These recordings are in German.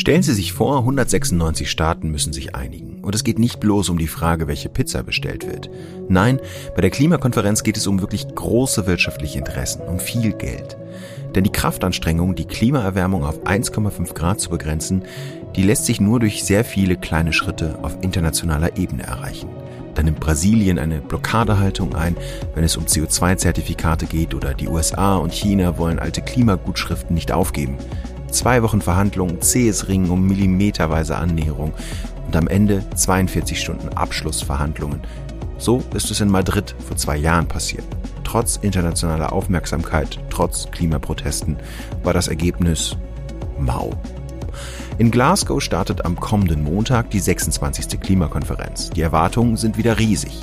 Stellen Sie sich vor, 196 Staaten müssen sich einigen. Und es geht nicht bloß um die Frage, welche Pizza bestellt wird. Nein, bei der Klimakonferenz geht es um wirklich große wirtschaftliche Interessen, um viel Geld. Denn die Kraftanstrengung, die Klimaerwärmung auf 1,5 Grad zu begrenzen, die lässt sich nur durch sehr viele kleine Schritte auf internationaler Ebene erreichen. Dann nimmt Brasilien eine Blockadehaltung ein, wenn es um CO2-Zertifikate geht oder die USA und China wollen alte Klimagutschriften nicht aufgeben. Zwei Wochen Verhandlungen, zähes Ringen um millimeterweise Annäherung und am Ende 42 Stunden Abschlussverhandlungen. So ist es in Madrid vor zwei Jahren passiert. Trotz internationaler Aufmerksamkeit, trotz Klimaprotesten war das Ergebnis mau. In Glasgow startet am kommenden Montag die 26. Klimakonferenz. Die Erwartungen sind wieder riesig.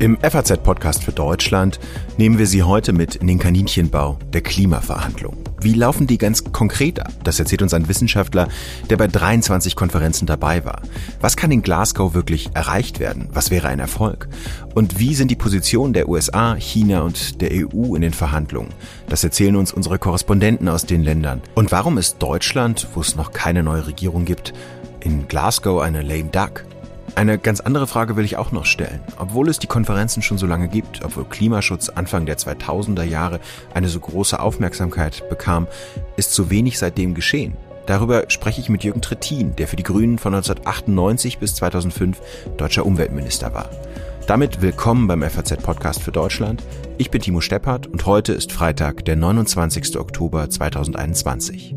Im FAZ-Podcast für Deutschland nehmen wir Sie heute mit in den Kaninchenbau der Klimaverhandlungen. Wie laufen die ganz konkret ab? Das erzählt uns ein Wissenschaftler, der bei 23 Konferenzen dabei war. Was kann in Glasgow wirklich erreicht werden? Was wäre ein Erfolg? Und wie sind die Positionen der USA, China und der EU in den Verhandlungen? Das erzählen uns unsere Korrespondenten aus den Ländern. Und warum ist Deutschland, wo es noch keine neue Regierung gibt, in Glasgow eine lame duck? Eine ganz andere Frage will ich auch noch stellen. Obwohl es die Konferenzen schon so lange gibt, obwohl Klimaschutz Anfang der 2000er Jahre eine so große Aufmerksamkeit bekam, ist so wenig seitdem geschehen. Darüber spreche ich mit Jürgen Trittin, der für die Grünen von 1998 bis 2005 deutscher Umweltminister war. Damit willkommen beim FAZ-Podcast für Deutschland. Ich bin Timo Steppert und heute ist Freitag, der 29. Oktober 2021.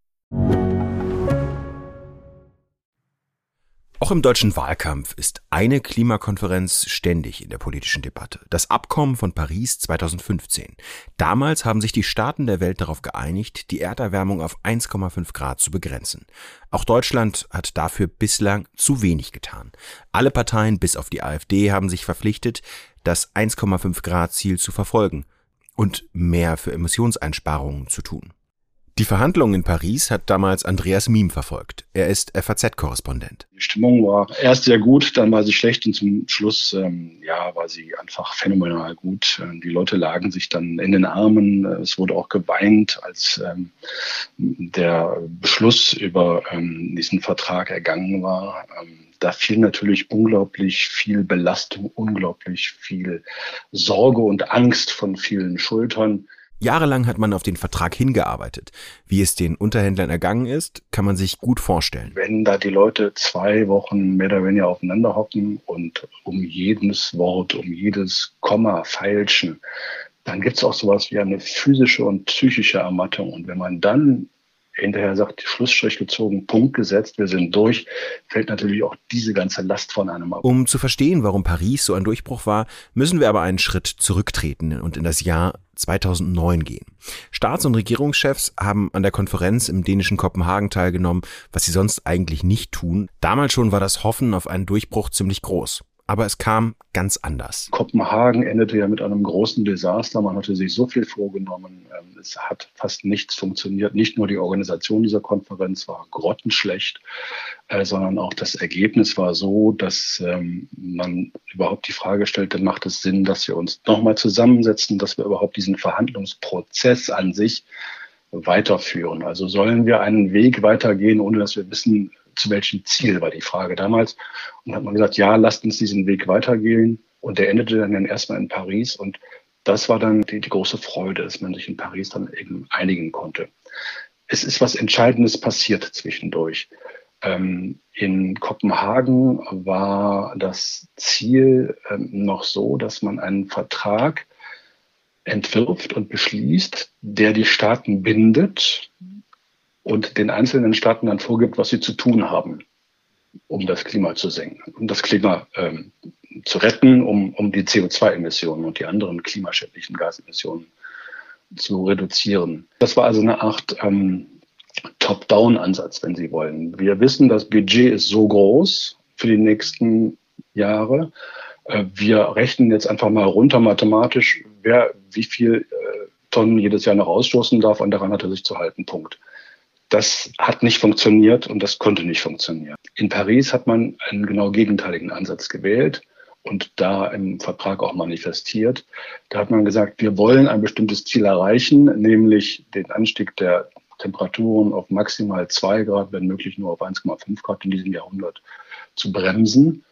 Auch im deutschen Wahlkampf ist eine Klimakonferenz ständig in der politischen Debatte. Das Abkommen von Paris 2015. Damals haben sich die Staaten der Welt darauf geeinigt, die Erderwärmung auf 1,5 Grad zu begrenzen. Auch Deutschland hat dafür bislang zu wenig getan. Alle Parteien bis auf die AfD haben sich verpflichtet, das 1,5 Grad Ziel zu verfolgen und mehr für Emissionseinsparungen zu tun. Die Verhandlungen in Paris hat damals Andreas Miem verfolgt. Er ist FAZ-Korrespondent. Die Stimmung war erst sehr gut, dann war sie schlecht und zum Schluss ähm, ja, war sie einfach phänomenal gut. Die Leute lagen sich dann in den Armen. Es wurde auch geweint, als ähm, der Beschluss über ähm, diesen Vertrag ergangen war. Ähm, da fiel natürlich unglaublich viel Belastung, unglaublich viel Sorge und Angst von vielen Schultern. Jahrelang hat man auf den Vertrag hingearbeitet. Wie es den Unterhändlern ergangen ist, kann man sich gut vorstellen. Wenn da die Leute zwei Wochen mehr oder weniger aufeinander hocken und um jedes Wort, um jedes Komma feilschen, dann gibt es auch sowas wie eine physische und psychische Ermattung. Und wenn man dann hinterher sagt, Schlussstrich gezogen, Punkt gesetzt, wir sind durch, fällt natürlich auch diese ganze Last von einem ab. Um zu verstehen, warum Paris so ein Durchbruch war, müssen wir aber einen Schritt zurücktreten und in das Jahr 2009 gehen. Staats- und Regierungschefs haben an der Konferenz im dänischen Kopenhagen teilgenommen, was sie sonst eigentlich nicht tun. Damals schon war das Hoffen auf einen Durchbruch ziemlich groß aber es kam ganz anders. Kopenhagen endete ja mit einem großen Desaster. Man hatte sich so viel vorgenommen. Ähm, es hat fast nichts funktioniert. Nicht nur die Organisation dieser Konferenz war grottenschlecht, äh, sondern auch das Ergebnis war so, dass ähm, man überhaupt die Frage stellte, macht es Sinn, dass wir uns nochmal zusammensetzen, dass wir überhaupt diesen Verhandlungsprozess an sich weiterführen. Also sollen wir einen Weg weitergehen, ohne dass wir wissen, zu welchem Ziel, war die Frage damals. Und hat man gesagt, ja, lasst uns diesen Weg weitergehen. Und der endete dann erstmal in Paris. Und das war dann die, die große Freude, dass man sich in Paris dann eben einigen konnte. Es ist was Entscheidendes passiert zwischendurch. Ähm, in Kopenhagen war das Ziel ähm, noch so, dass man einen Vertrag entwirft und beschließt, der die Staaten bindet und den einzelnen Staaten dann vorgibt, was sie zu tun haben. um das Klima zu senken, um das Klima ähm, zu retten, um, um die CO2-Emissionen und die anderen klimaschädlichen Gasemissionen zu reduzieren. Das war also eine Art ähm, Top-Down-Ansatz, wenn Sie wollen. Wir wissen, das Budget ist so groß für die nächsten Jahre. Äh, wir rechnen jetzt einfach mal runter mathematisch, wer wie viel äh, Tonnen jedes Jahr noch ausstoßen darf und daran hat er sich zu halten. Punkt. Das hat nicht funktioniert und das konnte nicht funktionieren. In Paris hat man einen genau gegenteiligen Ansatz gewählt und da im Vertrag auch manifestiert. Da hat man gesagt, wir wollen ein bestimmtes Ziel erreichen, nämlich den Anstieg der Temperaturen auf maximal zwei Grad, wenn möglich nur auf 1,5 Grad in diesem Jahrhundert zu bremsen.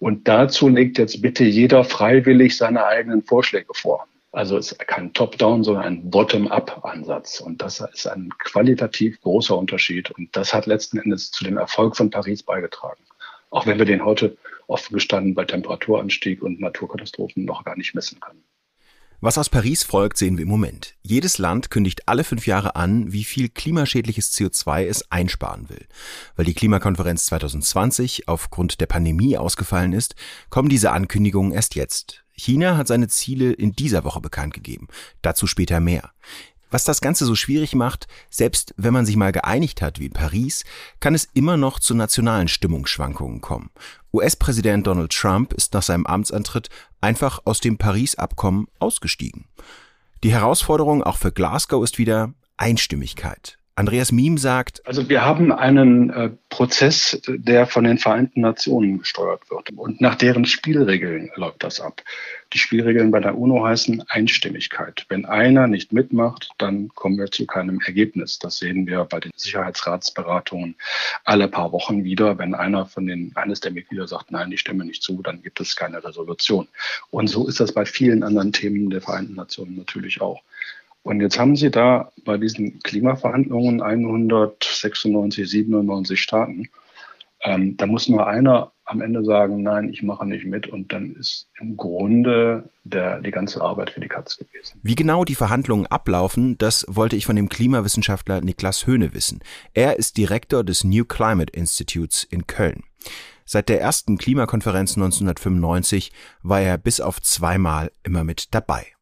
Und dazu legt jetzt bitte jeder freiwillig seine eigenen Vorschläge vor. Also es ist kein Top-Down, sondern ein Bottom-up-Ansatz. Und das ist ein qualitativ großer Unterschied. Und das hat letzten Endes zu dem Erfolg von Paris beigetragen. Auch wenn wir den heute offen gestanden bei Temperaturanstieg und Naturkatastrophen noch gar nicht messen können. Was aus Paris folgt, sehen wir im Moment. Jedes Land kündigt alle fünf Jahre an, wie viel klimaschädliches CO2 es einsparen will. Weil die Klimakonferenz 2020 aufgrund der Pandemie ausgefallen ist, kommen diese Ankündigungen erst jetzt. China hat seine Ziele in dieser Woche bekannt gegeben. Dazu später mehr. Was das Ganze so schwierig macht, selbst wenn man sich mal geeinigt hat wie in Paris, kann es immer noch zu nationalen Stimmungsschwankungen kommen. US-Präsident Donald Trump ist nach seinem Amtsantritt einfach aus dem Paris-Abkommen ausgestiegen. Die Herausforderung auch für Glasgow ist wieder Einstimmigkeit. Andreas Miem sagt, also wir haben einen äh, Prozess, der von den Vereinten Nationen gesteuert wird. Und nach deren Spielregeln läuft das ab. Die Spielregeln bei der UNO heißen Einstimmigkeit. Wenn einer nicht mitmacht, dann kommen wir zu keinem Ergebnis. Das sehen wir bei den Sicherheitsratsberatungen alle paar Wochen wieder. Wenn einer von den, eines der Mitglieder sagt, nein, ich stimme nicht zu, dann gibt es keine Resolution. Und so ist das bei vielen anderen Themen der Vereinten Nationen natürlich auch. Und jetzt haben Sie da bei diesen Klimaverhandlungen 196, 97 Staaten. Ähm, da muss nur einer am Ende sagen, nein, ich mache nicht mit. Und dann ist im Grunde der, die ganze Arbeit für die Katz gewesen. Wie genau die Verhandlungen ablaufen, das wollte ich von dem Klimawissenschaftler Niklas Höhne wissen. Er ist Direktor des New Climate Institutes in Köln. Seit der ersten Klimakonferenz 1995 war er bis auf zweimal immer mit dabei.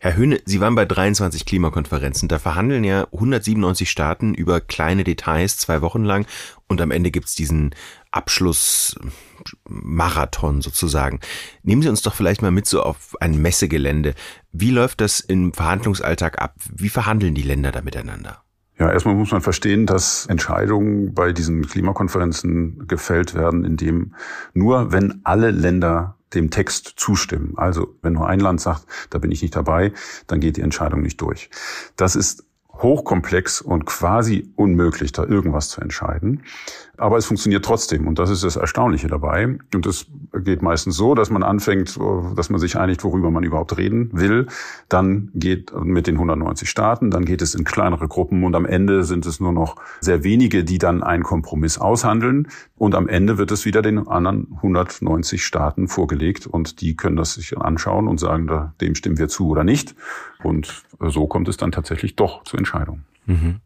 Herr Höhne, Sie waren bei 23 Klimakonferenzen. Da verhandeln ja 197 Staaten über kleine Details zwei Wochen lang und am Ende gibt's diesen Abschlussmarathon sozusagen. Nehmen Sie uns doch vielleicht mal mit so auf ein Messegelände. Wie läuft das im Verhandlungsalltag ab? Wie verhandeln die Länder da miteinander? Ja, erstmal muss man verstehen, dass Entscheidungen bei diesen Klimakonferenzen gefällt werden, indem nur wenn alle Länder dem Text zustimmen. Also wenn nur ein Land sagt, da bin ich nicht dabei, dann geht die Entscheidung nicht durch. Das ist hochkomplex und quasi unmöglich, da irgendwas zu entscheiden. Aber es funktioniert trotzdem und das ist das Erstaunliche dabei. Und es geht meistens so, dass man anfängt, dass man sich einigt, worüber man überhaupt reden will. Dann geht mit den 190 Staaten, dann geht es in kleinere Gruppen und am Ende sind es nur noch sehr wenige, die dann einen Kompromiss aushandeln. Und am Ende wird es wieder den anderen 190 Staaten vorgelegt und die können das sich anschauen und sagen, dem stimmen wir zu oder nicht. Und so kommt es dann tatsächlich doch zu Entscheidungen. Mhm.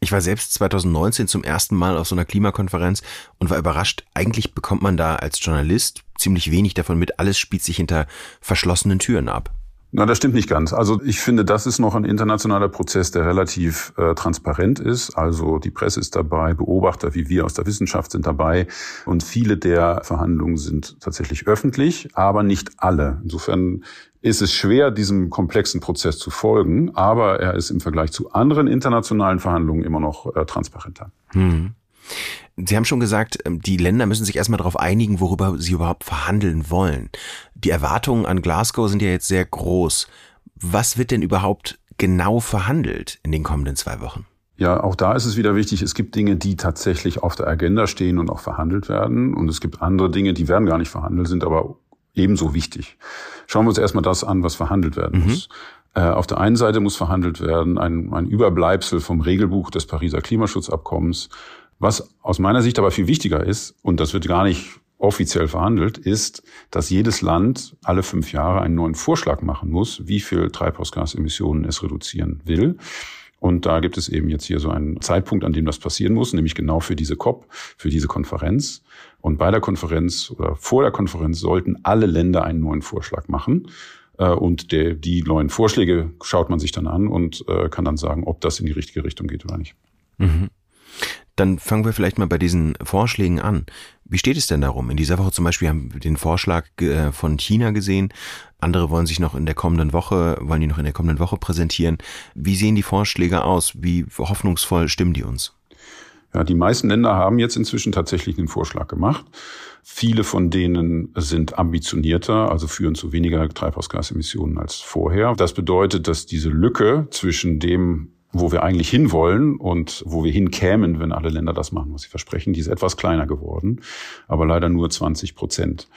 Ich war selbst 2019 zum ersten Mal auf so einer Klimakonferenz und war überrascht. Eigentlich bekommt man da als Journalist ziemlich wenig davon mit. Alles spielt sich hinter verschlossenen Türen ab. Na, das stimmt nicht ganz. Also ich finde, das ist noch ein internationaler Prozess, der relativ äh, transparent ist. Also die Presse ist dabei, Beobachter wie wir aus der Wissenschaft sind dabei und viele der Verhandlungen sind tatsächlich öffentlich, aber nicht alle. Insofern ist es schwer, diesem komplexen Prozess zu folgen, aber er ist im Vergleich zu anderen internationalen Verhandlungen immer noch äh, transparenter. Hm. Sie haben schon gesagt, ähm, die Länder müssen sich erstmal darauf einigen, worüber sie überhaupt verhandeln wollen. Die Erwartungen an Glasgow sind ja jetzt sehr groß. Was wird denn überhaupt genau verhandelt in den kommenden zwei Wochen? Ja, auch da ist es wieder wichtig, es gibt Dinge, die tatsächlich auf der Agenda stehen und auch verhandelt werden. Und es gibt andere Dinge, die werden gar nicht verhandelt, sind aber ebenso wichtig. Schauen wir uns erstmal das an, was verhandelt werden mhm. muss. Äh, auf der einen Seite muss verhandelt werden ein, ein Überbleibsel vom Regelbuch des Pariser Klimaschutzabkommens. Was aus meiner Sicht aber viel wichtiger ist, und das wird gar nicht offiziell verhandelt, ist, dass jedes Land alle fünf Jahre einen neuen Vorschlag machen muss, wie viel Treibhausgasemissionen es reduzieren will. Und da gibt es eben jetzt hier so einen Zeitpunkt, an dem das passieren muss, nämlich genau für diese COP, für diese Konferenz. Und bei der Konferenz oder vor der Konferenz sollten alle Länder einen neuen Vorschlag machen. Äh, und der, die neuen Vorschläge schaut man sich dann an und äh, kann dann sagen, ob das in die richtige Richtung geht oder nicht. Mhm. Dann fangen wir vielleicht mal bei diesen Vorschlägen an. Wie steht es denn darum? In dieser Woche zum Beispiel haben wir den Vorschlag äh, von China gesehen. Andere wollen sich noch in der kommenden Woche, wollen die noch in der kommenden Woche präsentieren. Wie sehen die Vorschläge aus? Wie hoffnungsvoll stimmen die uns? Ja, die meisten Länder haben jetzt inzwischen tatsächlich einen Vorschlag gemacht. Viele von denen sind ambitionierter, also führen zu weniger Treibhausgasemissionen als vorher. Das bedeutet, dass diese Lücke zwischen dem, wo wir eigentlich hinwollen und wo wir hinkämen, wenn alle Länder das machen, was sie versprechen, die ist etwas kleiner geworden, aber leider nur 20 Prozent.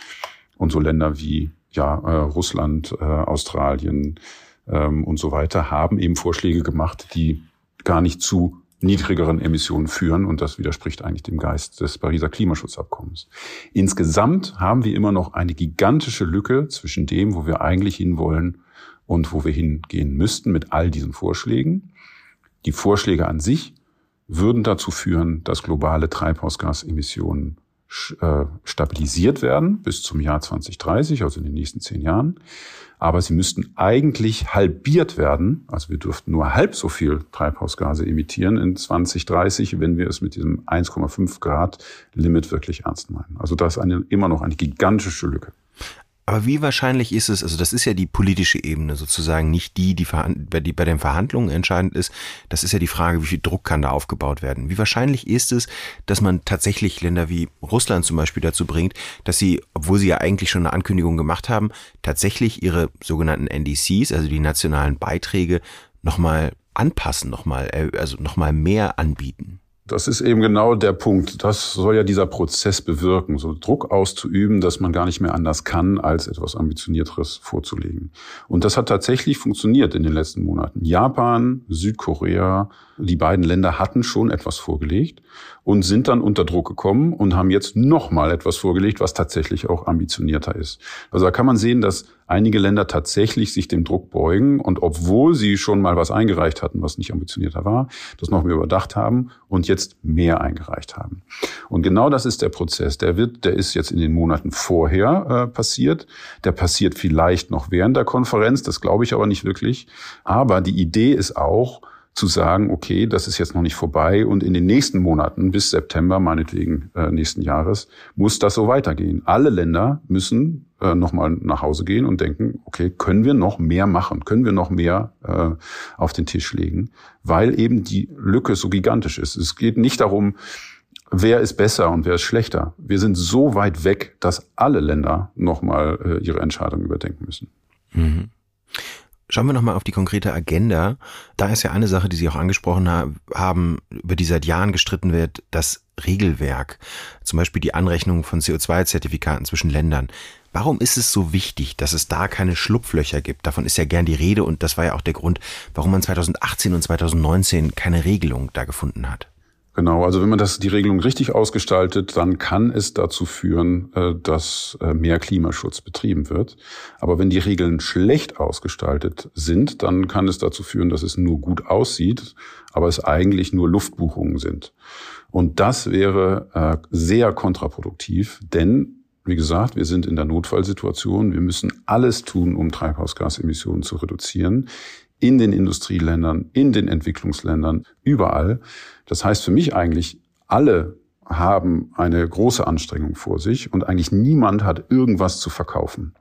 Und so Länder wie ja, äh, Russland, äh, Australien ähm, und so weiter haben eben Vorschläge gemacht, die gar nicht zu niedrigeren Emissionen führen und das widerspricht eigentlich dem Geist des Pariser Klimaschutzabkommens. Insgesamt haben wir immer noch eine gigantische Lücke zwischen dem, wo wir eigentlich hinwollen und wo wir hingehen müssten mit all diesen Vorschlägen. Die Vorschläge an sich würden dazu führen, dass globale Treibhausgasemissionen äh, stabilisiert werden bis zum Jahr 2030, also in den nächsten zehn Jahren. Aber sie müssten eigentlich halbiert werden. Also wir dürften nur halb so viel Treibhausgase emittieren in 2030, wenn wir es mit diesem 1,5 Grad Limit wirklich ernst meinen. Also da ist eine, immer noch eine gigantische Lücke. Aber wie wahrscheinlich ist es, also das ist ja die politische Ebene sozusagen, nicht die, die, die bei den Verhandlungen entscheidend ist. Das ist ja die Frage, wie viel Druck kann da aufgebaut werden. Wie wahrscheinlich ist es, dass man tatsächlich Länder wie Russland zum Beispiel dazu bringt, dass sie, obwohl sie ja eigentlich schon eine Ankündigung gemacht haben, tatsächlich ihre sogenannten NDCs, also die nationalen Beiträge, nochmal anpassen, nochmal, äh, also nochmal mehr anbieten? Das ist eben genau der Punkt. Das soll ja dieser Prozess bewirken, so Druck auszuüben, dass man gar nicht mehr anders kann, als etwas Ambitionierteres vorzulegen. Und das hat tatsächlich funktioniert in den letzten Monaten. Japan, Südkorea, die beiden Länder hatten schon etwas vorgelegt und sind dann unter Druck gekommen und haben jetzt nochmal etwas vorgelegt, was tatsächlich auch ambitionierter ist. Also da kann man sehen, dass einige Länder tatsächlich sich dem Druck beugen und obwohl sie schon mal was eingereicht hatten, was nicht ambitionierter war, das noch mehr überdacht haben und jetzt mehr eingereicht haben. Und genau das ist der Prozess. Der wird, der ist jetzt in den Monaten vorher äh, passiert. Der passiert vielleicht noch während der Konferenz. Das glaube ich aber nicht wirklich. Aber die Idee ist auch, zu sagen, okay, das ist jetzt noch nicht vorbei und in den nächsten Monaten bis September, meinetwegen äh, nächsten Jahres, muss das so weitergehen. Alle Länder müssen äh, nochmal nach Hause gehen und denken, okay, können wir noch mehr machen? Können wir noch mehr äh, auf den Tisch legen? Weil eben die Lücke so gigantisch ist. Es geht nicht darum, wer ist besser und wer ist schlechter. Wir sind so weit weg, dass alle Länder nochmal äh, ihre Entscheidung überdenken müssen. Mhm. Schauen wir nochmal auf die konkrete Agenda. Da ist ja eine Sache, die Sie auch angesprochen haben, über die seit Jahren gestritten wird, das Regelwerk. Zum Beispiel die Anrechnung von CO2-Zertifikaten zwischen Ländern. Warum ist es so wichtig, dass es da keine Schlupflöcher gibt? Davon ist ja gern die Rede und das war ja auch der Grund, warum man 2018 und 2019 keine Regelung da gefunden hat. Genau, also wenn man das die Regelung richtig ausgestaltet, dann kann es dazu führen, äh, dass äh, mehr Klimaschutz betrieben wird. Aber wenn die Regeln schlecht ausgestaltet sind, dann kann es dazu führen, dass es nur gut aussieht, aber es eigentlich nur Luftbuchungen sind. Und das wäre äh, sehr kontraproduktiv, denn wie gesagt, wir sind in der Notfallsituation. Wir müssen alles tun, um Treibhausgasemissionen zu reduzieren in den Industrieländern, in den Entwicklungsländern, überall. Das heißt für mich eigentlich, alle haben eine große Anstrengung vor sich und eigentlich niemand hat irgendwas zu verkaufen.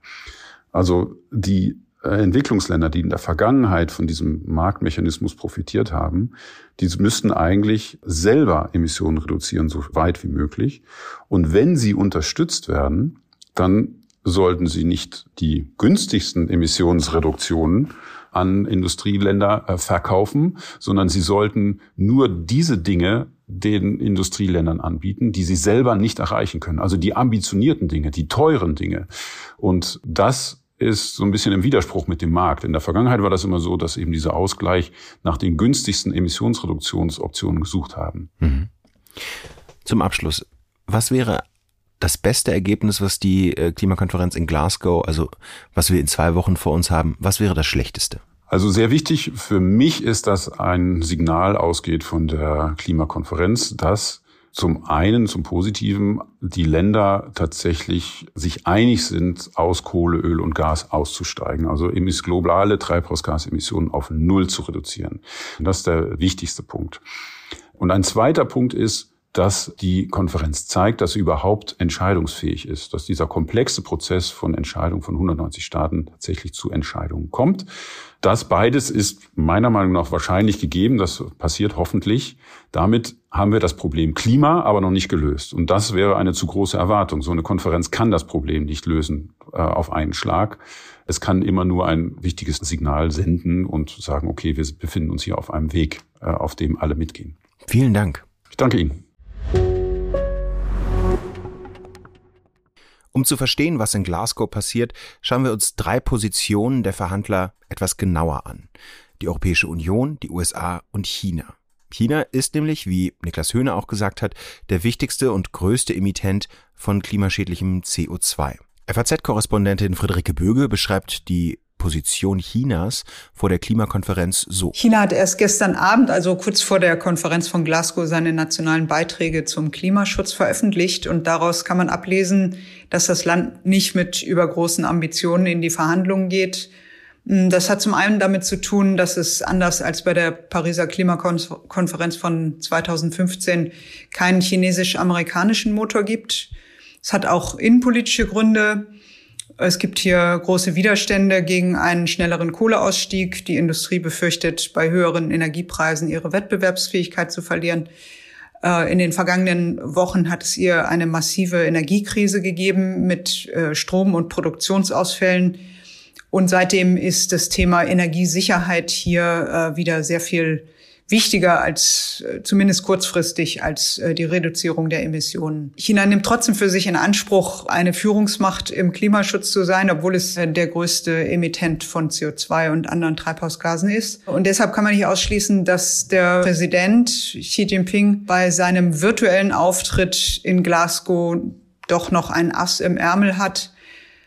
Also die äh, Entwicklungsländer, die in der Vergangenheit von diesem Marktmechanismus profitiert haben, die müssten eigentlich selber Emissionen reduzieren, so weit wie möglich. Und wenn sie unterstützt werden, dann sollten sie nicht die günstigsten Emissionsreduktionen an Industrieländer äh, verkaufen, sondern sie sollten nur diese Dinge den Industrieländern anbieten, die sie selber nicht erreichen können. Also die ambitionierten Dinge, die teuren Dinge. Und das ist so ein bisschen im Widerspruch mit dem Markt. In der Vergangenheit war das immer so, dass eben dieser Ausgleich nach den günstigsten Emissionsreduktionsoptionen gesucht haben. Mhm. Zum Abschluss, was wäre das beste Ergebnis, was die äh, Klimakonferenz in Glasgow, also was wir in zwei Wochen vor uns haben, was wäre das schlechteste? Also sehr wichtig für mich ist, dass ein Signal ausgeht von der Klimakonferenz, dass zum einen, zum Positiven, die Länder tatsächlich sich einig sind, aus Kohle, Öl und Gas auszusteigen, also globale Treibhausgasemissionen auf Null zu reduzieren. Das ist der wichtigste Punkt. Und ein zweiter Punkt ist, dass die Konferenz zeigt, dass sie überhaupt entscheidungsfähig ist, dass dieser komplexe Prozess von Entscheidungen von 190 Staaten tatsächlich zu Entscheidungen kommt. Das beides ist meiner Meinung nach wahrscheinlich gegeben. Das passiert hoffentlich. Damit haben wir das Problem Klima aber noch nicht gelöst. Und das wäre eine zu große Erwartung. So eine Konferenz kann das Problem nicht lösen äh, auf einen Schlag. Es kann immer nur ein wichtiges Signal senden und sagen, okay, wir befinden uns hier auf einem Weg, äh, auf dem alle mitgehen. Vielen Dank. Ich danke Ihnen. Um zu verstehen, was in Glasgow passiert, schauen wir uns drei Positionen der Verhandler etwas genauer an. Die Europäische Union, die USA und China. China ist nämlich, wie Niklas Höhne auch gesagt hat, der wichtigste und größte Emittent von klimaschädlichem CO2. FAZ-Korrespondentin Friederike Böge beschreibt die Position Chinas vor der Klimakonferenz so. China hat erst gestern Abend, also kurz vor der Konferenz von Glasgow, seine nationalen Beiträge zum Klimaschutz veröffentlicht. Und daraus kann man ablesen, dass das Land nicht mit übergroßen Ambitionen in die Verhandlungen geht. Das hat zum einen damit zu tun, dass es anders als bei der Pariser Klimakonferenz von 2015 keinen chinesisch-amerikanischen Motor gibt. Es hat auch innenpolitische Gründe. Es gibt hier große Widerstände gegen einen schnelleren Kohleausstieg. Die Industrie befürchtet, bei höheren Energiepreisen ihre Wettbewerbsfähigkeit zu verlieren. Äh, in den vergangenen Wochen hat es ihr eine massive Energiekrise gegeben mit äh, Strom- und Produktionsausfällen. Und seitdem ist das Thema Energiesicherheit hier äh, wieder sehr viel wichtiger als äh, zumindest kurzfristig als äh, die Reduzierung der Emissionen. China nimmt trotzdem für sich in Anspruch, eine Führungsmacht im Klimaschutz zu sein, obwohl es äh, der größte Emittent von CO2 und anderen Treibhausgasen ist. Und deshalb kann man nicht ausschließen, dass der Präsident Xi Jinping bei seinem virtuellen Auftritt in Glasgow doch noch ein Ass im Ärmel hat.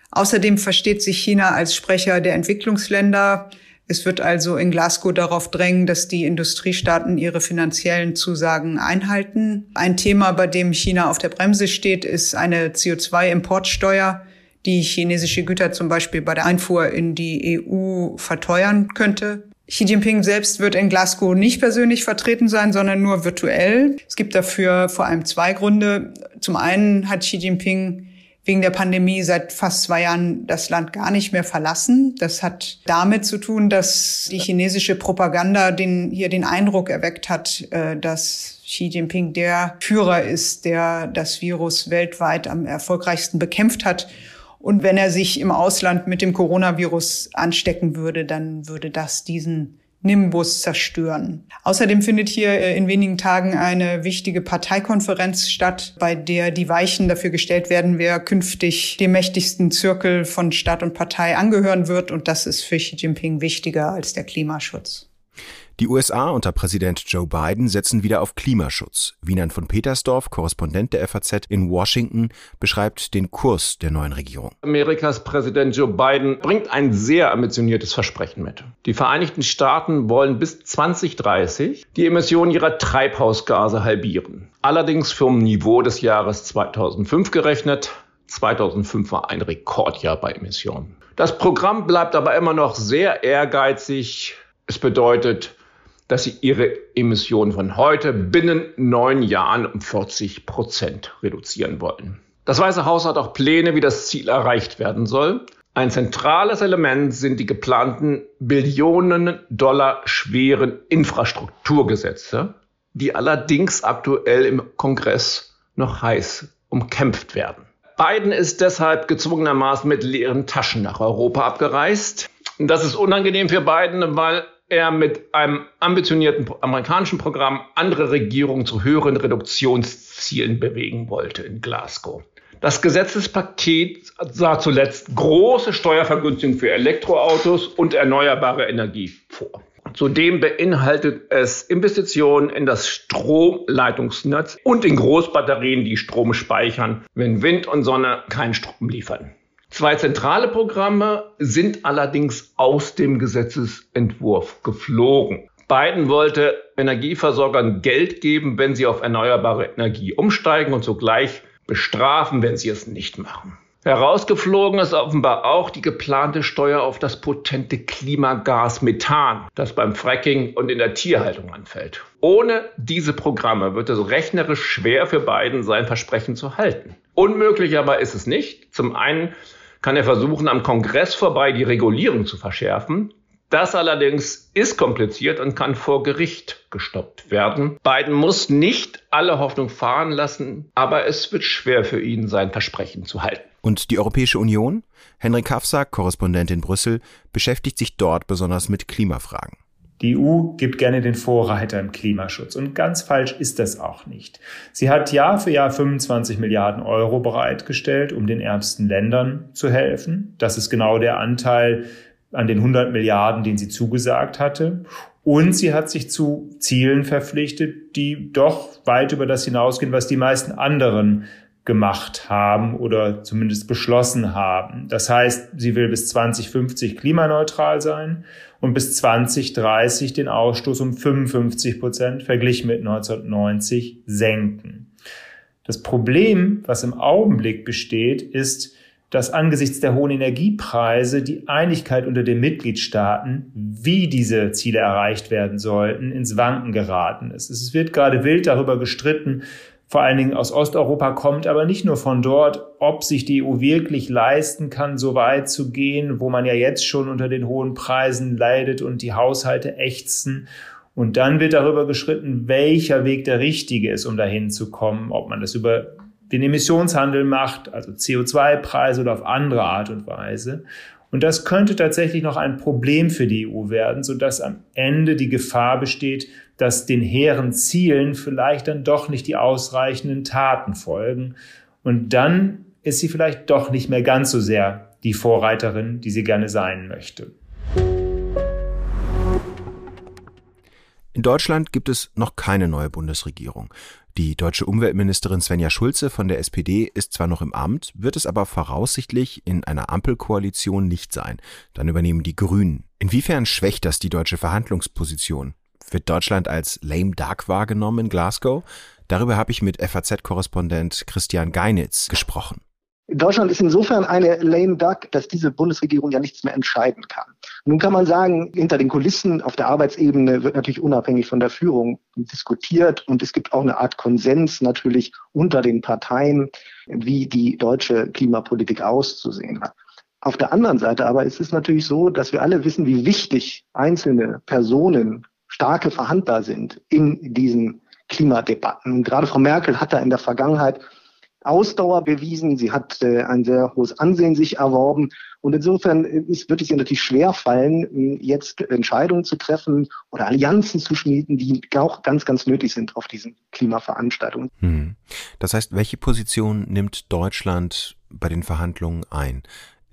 Außerdem versteht sich China als Sprecher der Entwicklungsländer es wird also in Glasgow darauf drängen, dass die Industriestaaten ihre finanziellen Zusagen einhalten. Ein Thema, bei dem China auf der Bremse steht, ist eine CO2-Importsteuer, die chinesische Güter zum Beispiel bei der Einfuhr in die EU verteuern könnte. Xi Jinping selbst wird in Glasgow nicht persönlich vertreten sein, sondern nur virtuell. Es gibt dafür vor allem zwei Gründe. Zum einen hat Xi Jinping wegen der Pandemie seit fast zwei Jahren das Land gar nicht mehr verlassen. Das hat damit zu tun, dass die chinesische Propaganda den, hier den Eindruck erweckt hat, äh, dass Xi Jinping der Führer ist, der das Virus weltweit am erfolgreichsten bekämpft hat. Und wenn er sich im Ausland mit dem Coronavirus anstecken würde, dann würde das diesen Nimbus zerstören. Außerdem findet hier äh, in wenigen Tagen eine wichtige Parteikonferenz statt, bei der die Weichen dafür gestellt werden, wer künftig dem mächtigsten Zirkel von Staat und Partei angehören wird. Und das ist für Xi Jinping wichtiger als der Klimaschutz. Die USA unter Präsident Joe Biden setzen wieder auf Klimaschutz. Wienan von Petersdorf, Korrespondent der FAZ in Washington, beschreibt den Kurs der neuen Regierung. Amerikas Präsident Joe Biden bringt ein sehr ambitioniertes Versprechen mit. Die Vereinigten Staaten wollen bis 2030 die Emissionen ihrer Treibhausgase halbieren. Allerdings vom Niveau des Jahres 2005 gerechnet. 2005 war ein Rekordjahr bei Emissionen. Das Programm bleibt aber immer noch sehr ehrgeizig. Es bedeutet, dass sie ihre Emissionen von heute binnen neun Jahren um 40 Prozent reduzieren wollen. Das Weiße Haus hat auch Pläne, wie das Ziel erreicht werden soll. Ein zentrales Element sind die geplanten Billionen Dollar schweren Infrastrukturgesetze, die allerdings aktuell im Kongress noch heiß umkämpft werden. Biden ist deshalb gezwungenermaßen mit leeren Taschen nach Europa abgereist. Das ist unangenehm für Biden, weil er mit einem ambitionierten amerikanischen Programm andere Regierungen zu höheren Reduktionszielen bewegen wollte in Glasgow. Das Gesetzespaket sah zuletzt große Steuervergünstigungen für Elektroautos und erneuerbare Energie vor. Zudem beinhaltet es Investitionen in das Stromleitungsnetz und in Großbatterien, die Strom speichern, wenn Wind und Sonne keinen Strom liefern. Zwei zentrale Programme sind allerdings aus dem Gesetzesentwurf geflogen. Biden wollte Energieversorgern Geld geben, wenn sie auf erneuerbare Energie umsteigen und sogleich bestrafen, wenn sie es nicht machen. Herausgeflogen ist offenbar auch die geplante Steuer auf das potente Klimagas Methan, das beim Fracking und in der Tierhaltung anfällt. Ohne diese Programme wird es rechnerisch schwer für Biden sein Versprechen zu halten. Unmöglich aber ist es nicht. Zum einen kann er versuchen, am Kongress vorbei die Regulierung zu verschärfen. Das allerdings ist kompliziert und kann vor Gericht gestoppt werden. Biden muss nicht alle Hoffnung fahren lassen, aber es wird schwer für ihn, sein Versprechen zu halten. Und die Europäische Union? Henrik Hafsack, Korrespondent in Brüssel, beschäftigt sich dort besonders mit Klimafragen. Die EU gibt gerne den Vorreiter im Klimaschutz und ganz falsch ist das auch nicht. Sie hat Jahr für Jahr 25 Milliarden Euro bereitgestellt, um den ärmsten Ländern zu helfen. Das ist genau der Anteil an den 100 Milliarden, den sie zugesagt hatte. Und sie hat sich zu Zielen verpflichtet, die doch weit über das hinausgehen, was die meisten anderen gemacht haben oder zumindest beschlossen haben. Das heißt, sie will bis 2050 klimaneutral sein und bis 2030 den Ausstoß um 55 Prozent verglichen mit 1990 senken. Das Problem, was im Augenblick besteht, ist, dass angesichts der hohen Energiepreise die Einigkeit unter den Mitgliedstaaten, wie diese Ziele erreicht werden sollten, ins Wanken geraten ist. Es wird gerade wild darüber gestritten, vor allen Dingen aus Osteuropa kommt, aber nicht nur von dort, ob sich die EU wirklich leisten kann, so weit zu gehen, wo man ja jetzt schon unter den hohen Preisen leidet und die Haushalte ächzen. Und dann wird darüber geschritten, welcher Weg der richtige ist, um dahin zu kommen, ob man das über den Emissionshandel macht, also CO2-Preise oder auf andere Art und Weise. Und das könnte tatsächlich noch ein Problem für die EU werden, sodass am Ende die Gefahr besteht, dass den hehren Zielen vielleicht dann doch nicht die ausreichenden Taten folgen. Und dann ist sie vielleicht doch nicht mehr ganz so sehr die Vorreiterin, die sie gerne sein möchte. In Deutschland gibt es noch keine neue Bundesregierung. Die deutsche Umweltministerin Svenja Schulze von der SPD ist zwar noch im Amt, wird es aber voraussichtlich in einer Ampelkoalition nicht sein. Dann übernehmen die Grünen. Inwiefern schwächt das die deutsche Verhandlungsposition? Wird Deutschland als lame duck wahrgenommen in Glasgow? Darüber habe ich mit FAZ-Korrespondent Christian Geinitz gesprochen. Deutschland ist insofern eine lame duck, dass diese Bundesregierung ja nichts mehr entscheiden kann. Nun kann man sagen, hinter den Kulissen auf der Arbeitsebene wird natürlich unabhängig von der Führung diskutiert und es gibt auch eine Art Konsens natürlich unter den Parteien, wie die deutsche Klimapolitik auszusehen hat. Auf der anderen Seite aber ist es natürlich so, dass wir alle wissen, wie wichtig einzelne Personen, starke Verhandler sind in diesen Klimadebatten. Und gerade Frau Merkel hat da in der Vergangenheit Ausdauer bewiesen, sie hat äh, ein sehr hohes Ansehen sich erworben. Und insofern ist, wird es ihr natürlich schwer fallen, jetzt Entscheidungen zu treffen oder Allianzen zu schmieden, die auch ganz, ganz nötig sind auf diesen Klimaveranstaltungen. Hm. Das heißt, welche Position nimmt Deutschland bei den Verhandlungen ein?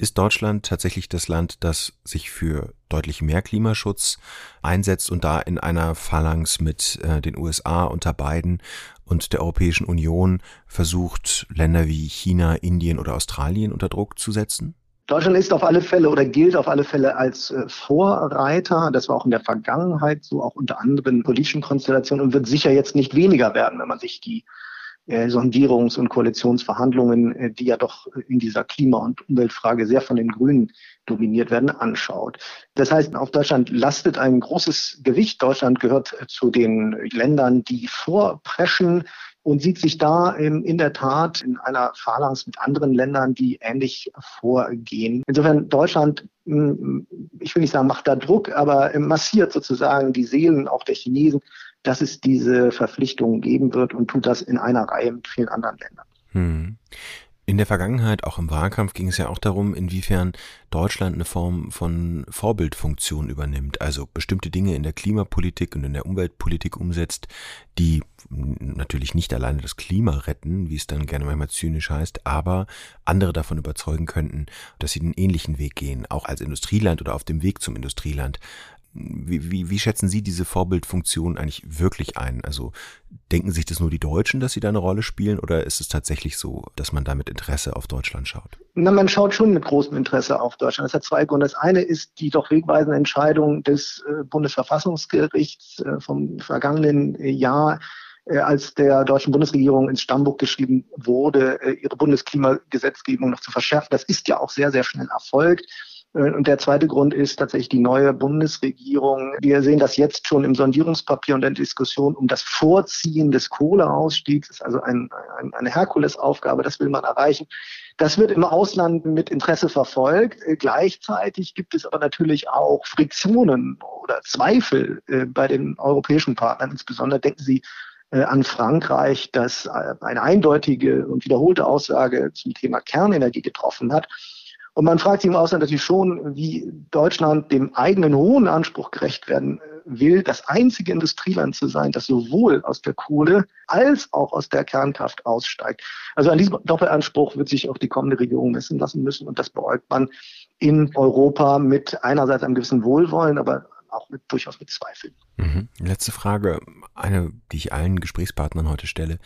Ist Deutschland tatsächlich das Land, das sich für deutlich mehr Klimaschutz einsetzt und da in einer Phalanx mit äh, den USA unter Biden und der Europäischen Union versucht, Länder wie China, Indien oder Australien unter Druck zu setzen? Deutschland ist auf alle Fälle oder gilt auf alle Fälle als äh, Vorreiter. Das war auch in der Vergangenheit so, auch unter anderen politischen Konstellationen und wird sicher jetzt nicht weniger werden, wenn man sich die Sondierungs- und Koalitionsverhandlungen, äh, die ja doch in dieser Klima- und Umweltfrage sehr von den Grünen dominiert werden, anschaut. Das heißt, auf Deutschland lastet ein großes Gewicht. Deutschland gehört zu den Ländern, die vorpreschen und sieht sich da in, in der Tat in einer Phalanx mit anderen Ländern, die ähnlich vorgehen. Insofern Deutschland, hm, ich will nicht sagen, macht da Druck, aber massiert sozusagen die Seelen auch der Chinesen, dass es diese Verpflichtungen geben wird und tut das in einer Reihe mit vielen anderen Ländern. Hm. In der Vergangenheit, auch im Wahlkampf, ging es ja auch darum, inwiefern Deutschland eine Form von Vorbildfunktion übernimmt, also bestimmte Dinge in der Klimapolitik und in der Umweltpolitik umsetzt, die natürlich nicht alleine das Klima retten, wie es dann gerne manchmal zynisch heißt, aber andere davon überzeugen könnten, dass sie den ähnlichen Weg gehen, auch als Industrieland oder auf dem Weg zum Industrieland. Wie, wie, wie schätzen Sie diese Vorbildfunktion eigentlich wirklich ein? Also denken sich das nur die Deutschen, dass sie da eine Rolle spielen oder ist es tatsächlich so, dass man da mit Interesse auf Deutschland schaut? Na, man schaut schon mit großem Interesse auf Deutschland. Das hat zwei Gründe. Das eine ist die doch wegweisende Entscheidung des äh, Bundesverfassungsgerichts äh, vom vergangenen Jahr, äh, als der deutschen Bundesregierung ins Stammbuch geschrieben wurde, ihre Bundesklimagesetzgebung noch zu verschärfen. Das ist ja auch sehr, sehr schnell erfolgt. Äh, und der zweite Grund ist tatsächlich die neue Bundesregierung. Wir sehen das jetzt schon im Sondierungspapier und der Diskussion um das Vorziehen des Kohleausstiegs. Das ist also ein, ein, eine Herkulesaufgabe, das will man erreichen. Das wird im Ausland mit Interesse verfolgt. Gleichzeitig gibt es aber natürlich auch Friktionen oder Zweifel bei den europäischen Partnern. Insbesondere denken Sie äh, an Frankreich, das äh, eine eindeutige und wiederholte Aussage zum Thema Kernenergie getroffen hat. Und man fragt sich im Ausland natürlich schon, wie Deutschland dem eigenen hohen Anspruch gerecht werden äh, will, das einzige Industrieland zu sein, das sowohl aus der Kohle als auch aus der Kernkraft aussteigt. Also an diesem Doppelanspruch wird sich auch die kommende Regierung messen lassen müssen. Und das beäugt man in Europa mit einerseits einem gewissen Wohlwollen, aber auch mit, durchaus mit Zweifeln. Mhm. Letzte Frage, eine, die ich allen Gesprächspartnern heute stelle.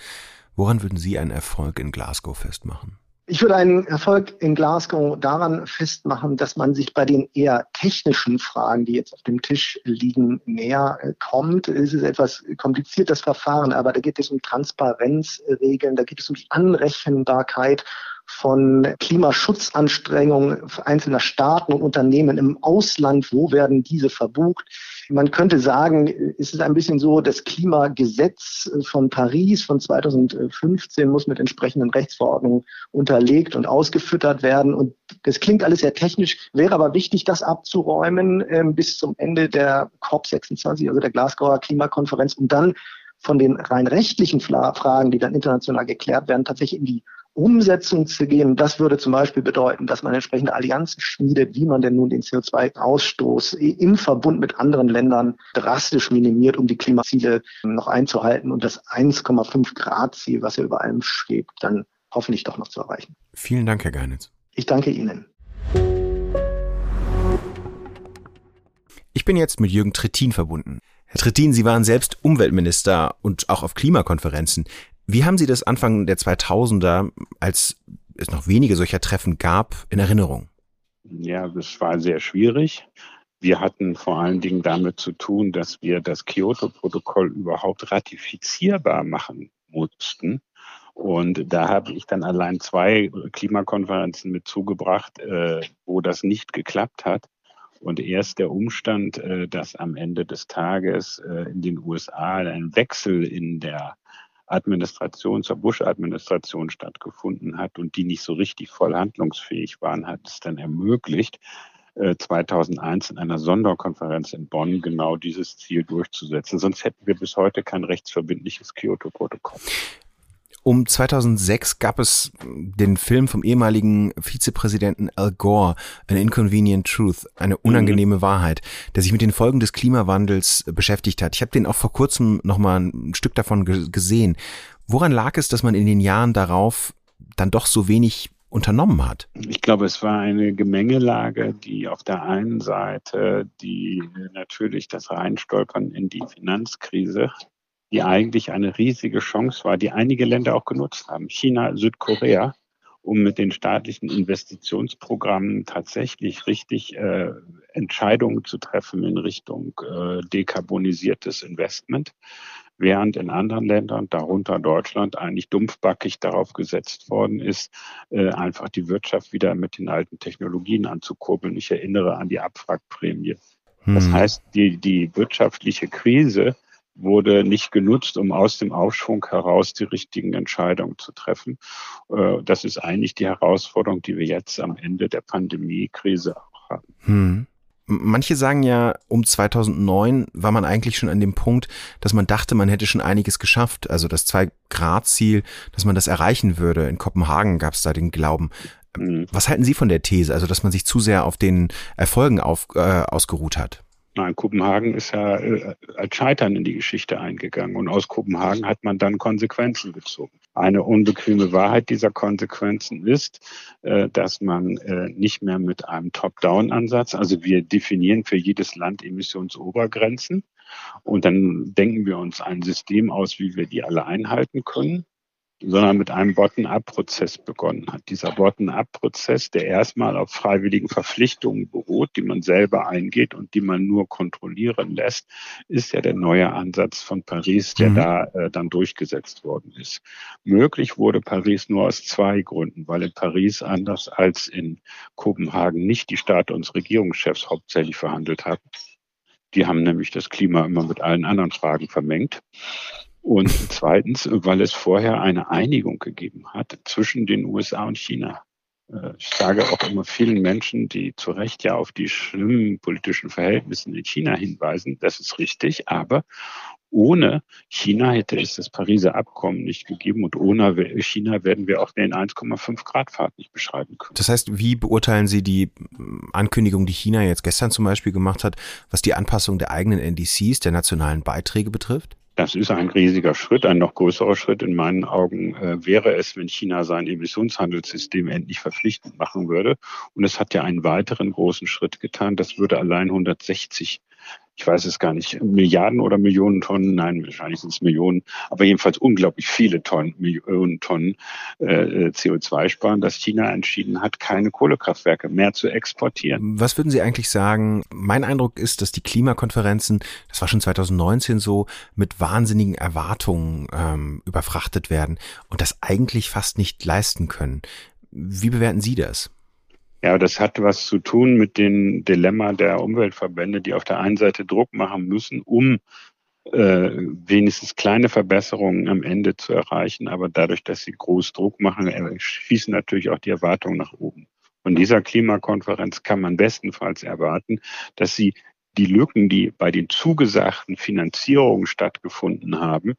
Woran würden Sie einen Erfolg in Glasgow festmachen? Ich würde einen Erfolg in Glasgow daran festmachen, dass man sich bei den eher technischen Fragen, die jetzt auf dem Tisch liegen, näher äh, kommt. Es ist etwas kompliziert, das Verfahren, aber da geht es um Transparenzregeln, da geht es um die Anrechenbarkeit von Klimaschutzanstrengungen einzelner Staaten und Unternehmen im Ausland. Wo werden diese verbucht? Man könnte sagen, es ist ein bisschen so, das Klimagesetz von Paris von 2015 muss mit entsprechenden Rechtsverordnungen unterlegt und ausgefüttert werden. Und das klingt alles sehr technisch, wäre aber wichtig, das abzuräumen äh, bis zum Ende der COP26, also der Glasgower Klimakonferenz, um dann von den rein rechtlichen Fragen, die dann international geklärt werden, tatsächlich in die Umsetzung zu gehen. Das würde zum Beispiel bedeuten, dass man entsprechende Allianzen schmiedet, wie man denn nun den CO2-Ausstoß im Verbund mit anderen Ländern drastisch minimiert, um die Klimaziele noch einzuhalten und das 1,5 Grad Ziel, was ja über allem schwebt, dann hoffentlich doch noch zu erreichen. Vielen Dank, Herr Geinitz. Ich danke Ihnen. Ich bin jetzt mit Jürgen Trittin verbunden. Herr Trittin, Sie waren selbst Umweltminister und auch auf Klimakonferenzen. Wie haben Sie das Anfang der 2000er, als es noch wenige solcher Treffen gab, in Erinnerung? Ja, das war sehr schwierig. Wir hatten vor allen Dingen damit zu tun, dass wir das Kyoto-Protokoll überhaupt ratifizierbar machen mussten. Und da habe ich dann allein zwei Klimakonferenzen mit zugebracht, äh, wo das nicht geklappt hat. Und erst der Umstand, äh, dass am Ende des Tages äh, in den USA ein Wechsel in der Administration, zur Bush-Administration stattgefunden hat und die nicht so richtig voll handlungsfähig waren, hat es dann ermöglicht, 2001 äh, in einer Sonderkonferenz in Bonn genau dieses Ziel durchzusetzen. Sonst hätten wir bis heute kein rechtsverbindliches Kyoto-Protokoll. Um 2006 gab es den Film vom ehemaligen Vizepräsidenten Al Gore, An Inconvenient Truth, eine unangenehme mhm. Wahrheit, der sich mit den Folgen des Klimawandels beschäftigt hat. Ich habe den auch vor kurzem noch mal ein Stück davon gesehen. Woran lag es, dass man in den Jahren darauf dann doch so wenig unternommen hat? Ich glaube, es war eine Gemengelage, die auf der einen Seite die natürlich das Reinstolpern in die Finanzkrise die eigentlich eine riesige Chance war, die einige Länder auch genutzt haben. China, Südkorea, um mit den staatlichen Investitionsprogrammen tatsächlich richtig äh, Entscheidungen zu treffen in Richtung äh, dekarbonisiertes Investment, während in anderen Ländern, darunter Deutschland, eigentlich dumpfbackig darauf gesetzt worden ist, äh, einfach die Wirtschaft wieder mit den alten Technologien anzukurbeln. Ich erinnere an die Abwrackprämie. Hm. Das heißt, die, die wirtschaftliche Krise wurde nicht genutzt, um aus dem Aufschwung heraus die richtigen Entscheidungen zu treffen. Äh, das ist eigentlich die Herausforderung, die wir jetzt am Ende der Pandemiekrise auch haben. Hm. Manche sagen ja, um 2009 war man eigentlich schon an dem Punkt, dass man dachte, man hätte schon einiges geschafft. Also das Zwei-Grad-Ziel, dass man das erreichen würde. In Kopenhagen gab es da den Glauben. Mhm. Was halten Sie von der These, also dass man sich zu sehr auf den Erfolgen auf, äh, ausgeruht hat? Nein, Kopenhagen ist ja äh, als Scheitern in die Geschichte eingegangen. Und aus Kopenhagen hat man dann Konsequenzen gezogen. Eine unbequeme Wahrheit dieser Konsequenzen ist, äh, dass man äh, nicht mehr mit einem Top-Down-Ansatz, also wir definieren für jedes Land Emissionsobergrenzen. Und dann denken wir uns ein System aus, wie wir die alle einhalten können sondern mit einem Bottom-up-Prozess begonnen hat. Dieser Bottom-up-Prozess, der erstmal auf freiwilligen Verpflichtungen beruht, die man selber eingeht und die man nur kontrollieren lässt, ist ja der neue Ansatz von Paris, der mhm. da äh, dann durchgesetzt worden ist. Möglich wurde Paris nur aus zwei Gründen, weil in Paris anders als in Kopenhagen nicht die Staat- und Regierungschefs hauptsächlich verhandelt haben. Die haben nämlich das Klima immer mit allen anderen Fragen vermengt. Und zweitens, weil es vorher eine Einigung gegeben hat zwischen den USA und China. Äh, ich sage auch immer vielen Menschen, die zu Recht ja auf die schlimmen politischen Verhältnisse in China hinweisen, das ist richtig, aber ohne China hätte es das Pariser Abkommen nicht gegeben und ohne China werden wir auch den 1,5 Grad Pfad nicht beschreiben können. Das heißt, wie beurteilen Sie die Ankündigung, die China jetzt gestern zum Beispiel gemacht hat, was die Anpassung der eigenen NDCs, der nationalen Beiträge betrifft? Das ist ein riesiger Schritt. Ein noch größerer Schritt in meinen Augen äh, wäre es, wenn China sein Emissionshandelssystem endlich verpflichtend machen würde. Und es hat ja einen weiteren großen Schritt getan. Das würde allein 160 ich weiß es gar nicht, Milliarden oder Millionen Tonnen, nein, wahrscheinlich sind es Millionen, aber jedenfalls unglaublich viele Tonnen, Millionen Tonnen äh, CO2 sparen, dass China entschieden hat, keine Kohlekraftwerke mehr zu exportieren. Was würden Sie eigentlich sagen? Mein Eindruck ist, dass die Klimakonferenzen, das war schon 2019 so, mit wahnsinnigen Erwartungen ähm, überfrachtet werden und das eigentlich fast nicht leisten können. Wie bewerten Sie das? Ja, das hat was zu tun mit dem Dilemma der Umweltverbände, die auf der einen Seite Druck machen müssen, um äh, wenigstens kleine Verbesserungen am Ende zu erreichen. Aber dadurch, dass sie groß Druck machen, äh, schießen natürlich auch die Erwartungen nach oben. Von dieser Klimakonferenz kann man bestenfalls erwarten, dass sie die Lücken, die bei den zugesagten Finanzierungen stattgefunden haben,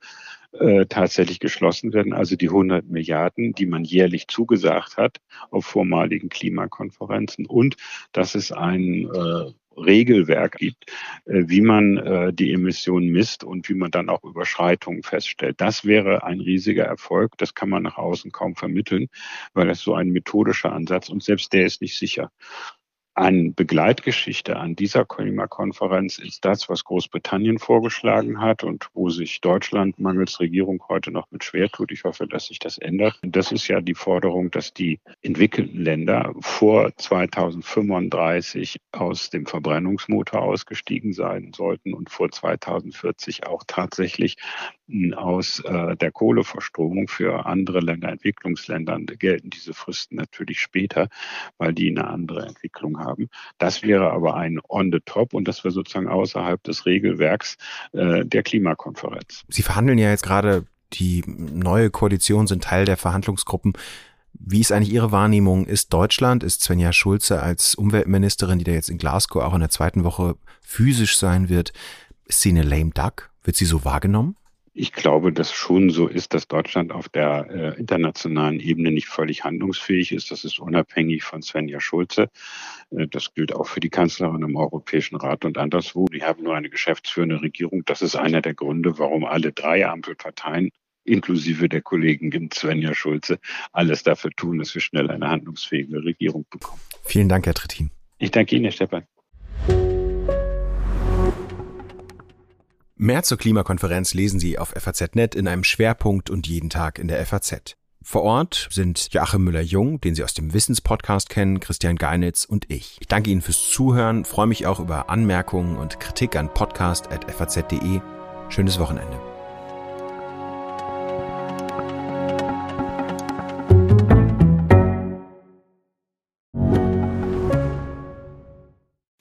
äh, tatsächlich geschlossen werden. Also die 100 Milliarden, die man jährlich zugesagt hat auf vormaligen Klimakonferenzen und dass es ein äh, Regelwerk gibt, äh, wie man äh, die Emissionen misst und wie man dann auch Überschreitungen feststellt. Das wäre ein riesiger Erfolg. Das kann man nach außen kaum vermitteln, weil das so ein methodischer Ansatz und selbst der ist nicht sicher. Eine Begleitgeschichte an dieser Klimakonferenz ist das, was Großbritannien vorgeschlagen hat und wo sich Deutschland mangels Regierung heute noch mit schwer tut. Ich hoffe, dass sich das ändert. Das ist ja die Forderung, dass die entwickelten Länder vor 2035 aus dem Verbrennungsmotor ausgestiegen sein sollten und vor 2040 auch tatsächlich aus äh, der Kohleverstromung. Für andere Länder, Entwicklungsländern, gelten diese Fristen natürlich später, weil die eine andere Entwicklung haben. Das wäre aber ein on the top und das wäre sozusagen außerhalb des Regelwerks äh, der Klimakonferenz. Sie verhandeln ja jetzt gerade die neue Koalition, sind Teil der Verhandlungsgruppen. Wie ist eigentlich Ihre Wahrnehmung? Ist Deutschland, ist Svenja Schulze als Umweltministerin, die da jetzt in Glasgow auch in der zweiten Woche physisch sein wird, ist sie eine lame duck? Wird sie so wahrgenommen? Ich glaube, dass schon so ist, dass Deutschland auf der äh, internationalen Ebene nicht völlig handlungsfähig ist. Das ist unabhängig von Svenja Schulze. Äh, das gilt auch für die Kanzlerin im Europäischen Rat und anderswo. Die haben nur eine geschäftsführende Regierung. Das ist einer der Gründe, warum alle drei Ampelparteien inklusive der Kollegin Svenja Schulze alles dafür tun, dass wir schnell eine handlungsfähige Regierung bekommen. Vielen Dank, Herr Trittin. Ich danke Ihnen, Herr Stefan. Mehr zur Klimakonferenz lesen Sie auf FAZ.net in einem Schwerpunkt und jeden Tag in der FAZ. Vor Ort sind Joachim Müller-Jung, den Sie aus dem Wissenspodcast kennen, Christian Geinitz und ich. Ich danke Ihnen fürs Zuhören, freue mich auch über Anmerkungen und Kritik an podcast.faz.de. Schönes Wochenende.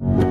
you